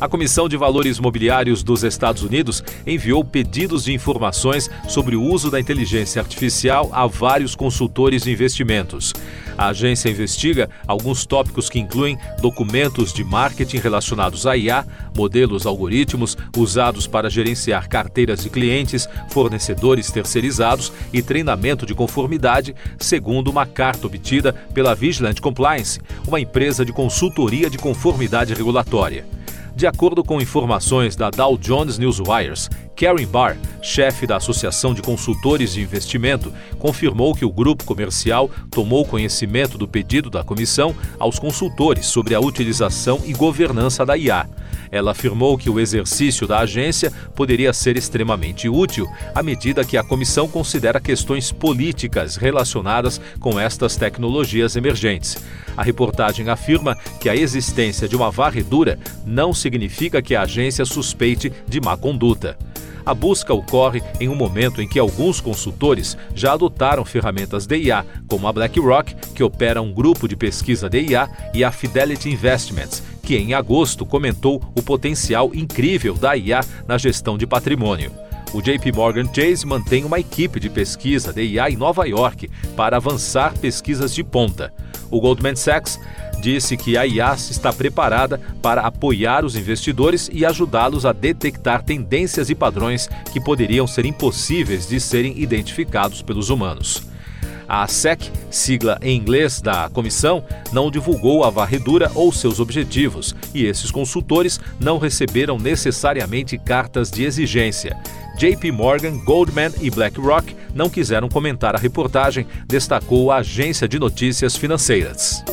A Comissão de Valores Mobiliários dos Estados Unidos enviou pedidos de informações sobre o uso da inteligência artificial a vários consultores de investimentos. A agência investiga alguns tópicos que incluem documentos de marketing relacionados a IA, modelos algoritmos usados para gerenciar carteiras de clientes, fornecedores terceirizados e treinamento de conformidade, segundo uma carta obtida pela Vigilant Compliance, uma empresa de consultoria de conformidade regulatória. De acordo com informações da Dow Jones Newswires, Karen Barr, chefe da Associação de Consultores de Investimento, confirmou que o grupo comercial tomou conhecimento do pedido da comissão aos consultores sobre a utilização e governança da IA. Ela afirmou que o exercício da agência poderia ser extremamente útil à medida que a comissão considera questões políticas relacionadas com estas tecnologias emergentes. A reportagem afirma que a existência de uma varredura não significa que a agência suspeite de má conduta. A busca ocorre em um momento em que alguns consultores já adotaram ferramentas de IA, como a BlackRock, que opera um grupo de pesquisa de IA, e a Fidelity Investments, que em agosto comentou o potencial incrível da IA na gestão de patrimônio. O JP Morgan Chase mantém uma equipe de pesquisa de IA em Nova York para avançar pesquisas de ponta. O Goldman Sachs disse que a IAS está preparada para apoiar os investidores e ajudá-los a detectar tendências e padrões que poderiam ser impossíveis de serem identificados pelos humanos. A SEC, sigla em inglês da comissão, não divulgou a varredura ou seus objetivos, e esses consultores não receberam necessariamente cartas de exigência. JP Morgan, Goldman e BlackRock não quiseram comentar a reportagem, destacou a agência de notícias financeiras.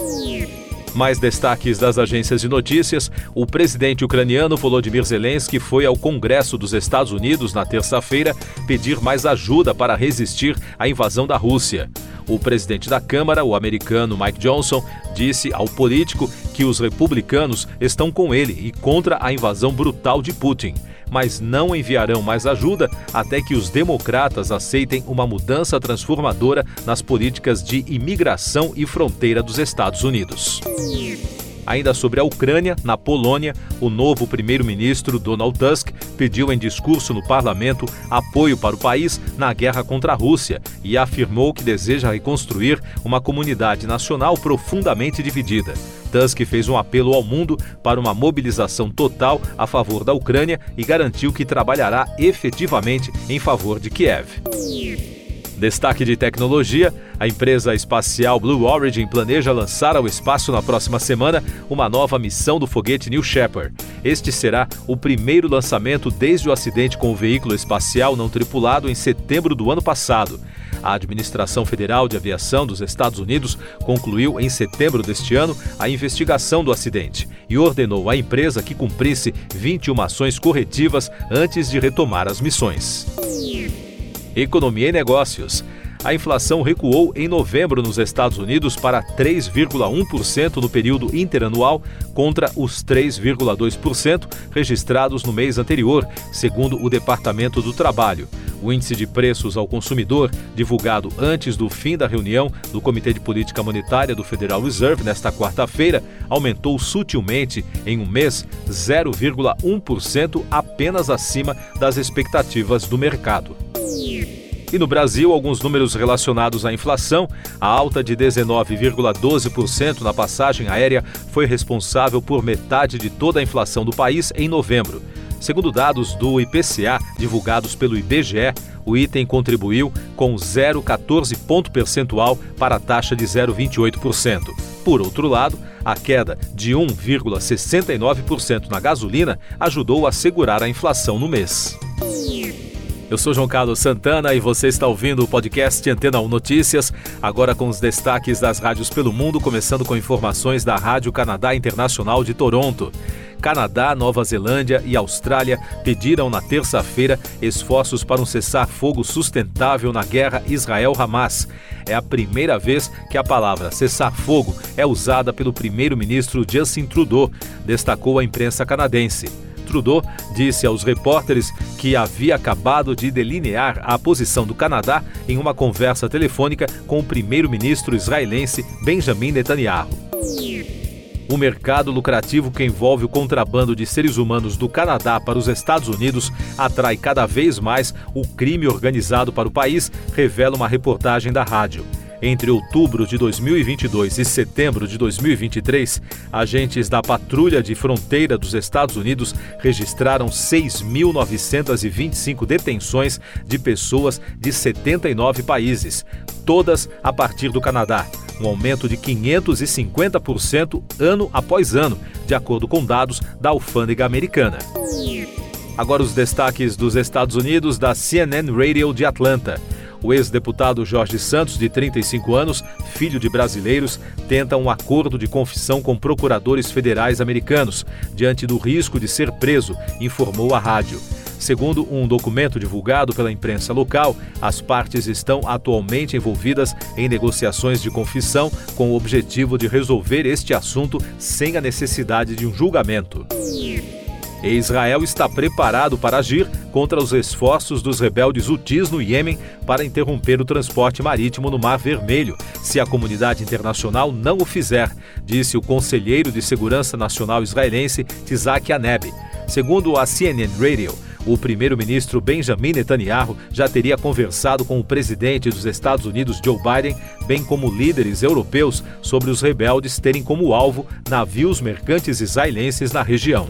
Mais destaques das agências de notícias: o presidente ucraniano Volodymyr Zelensky foi ao Congresso dos Estados Unidos na terça-feira pedir mais ajuda para resistir à invasão da Rússia. O presidente da Câmara, o americano Mike Johnson, disse ao político que os republicanos estão com ele e contra a invasão brutal de Putin mas não enviarão mais ajuda até que os democratas aceitem uma mudança transformadora nas políticas de imigração e fronteira dos Estados Unidos. Ainda sobre a Ucrânia, na Polônia, o novo primeiro-ministro Donald Tusk pediu em discurso no parlamento apoio para o país na guerra contra a Rússia e afirmou que deseja reconstruir uma comunidade nacional profundamente dividida. Tusk fez um apelo ao mundo para uma mobilização total a favor da Ucrânia e garantiu que trabalhará efetivamente em favor de Kiev. Destaque de tecnologia: a empresa espacial Blue Origin planeja lançar ao espaço na próxima semana uma nova missão do foguete New Shepard. Este será o primeiro lançamento desde o acidente com o veículo espacial não tripulado em setembro do ano passado. A Administração Federal de Aviação dos Estados Unidos concluiu em setembro deste ano a investigação do acidente e ordenou à empresa que cumprisse 21 ações corretivas antes de retomar as missões. Economia e Negócios. A inflação recuou em novembro nos Estados Unidos para 3,1% no período interanual, contra os 3,2% registrados no mês anterior, segundo o Departamento do Trabalho. O índice de preços ao consumidor, divulgado antes do fim da reunião do Comitê de Política Monetária do Federal Reserve nesta quarta-feira, aumentou sutilmente em um mês 0,1% apenas acima das expectativas do mercado. E no Brasil, alguns números relacionados à inflação. A alta de 19,12% na passagem aérea foi responsável por metade de toda a inflação do país em novembro. Segundo dados do IPCA divulgados pelo IBGE, o item contribuiu com 0,14 ponto percentual para a taxa de 0,28%. Por outro lado, a queda de 1,69% na gasolina ajudou a segurar a inflação no mês. Eu sou João Carlos Santana e você está ouvindo o podcast Antena 1 Notícias, agora com os destaques das rádios pelo mundo, começando com informações da Rádio Canadá Internacional de Toronto. Canadá, Nova Zelândia e Austrália pediram na terça-feira esforços para um cessar-fogo sustentável na guerra Israel-Hamas. É a primeira vez que a palavra cessar-fogo é usada pelo primeiro-ministro Justin Trudeau, destacou a imprensa canadense. Trudeau disse aos repórteres que havia acabado de delinear a posição do Canadá em uma conversa telefônica com o primeiro-ministro israelense Benjamin Netanyahu. O mercado lucrativo que envolve o contrabando de seres humanos do Canadá para os Estados Unidos atrai cada vez mais o crime organizado para o país, revela uma reportagem da rádio. Entre outubro de 2022 e setembro de 2023, agentes da Patrulha de Fronteira dos Estados Unidos registraram 6.925 detenções de pessoas de 79 países, todas a partir do Canadá um aumento de 550% ano após ano, de acordo com dados da alfândega americana. Agora os destaques dos Estados Unidos da CNN Radio de Atlanta. O ex-deputado Jorge Santos, de 35 anos, filho de brasileiros, tenta um acordo de confissão com procuradores federais americanos, diante do risco de ser preso, informou a rádio. Segundo um documento divulgado pela imprensa local, as partes estão atualmente envolvidas em negociações de confissão com o objetivo de resolver este assunto sem a necessidade de um julgamento. E Israel está preparado para agir contra os esforços dos rebeldes Houthis no Iêmen para interromper o transporte marítimo no Mar Vermelho, se a comunidade internacional não o fizer, disse o conselheiro de Segurança Nacional israelense Tzak Aneb. Segundo a CNN Radio, o primeiro-ministro Benjamin Netanyahu já teria conversado com o presidente dos Estados Unidos, Joe Biden, bem como líderes europeus, sobre os rebeldes terem como alvo navios mercantes israelenses na região.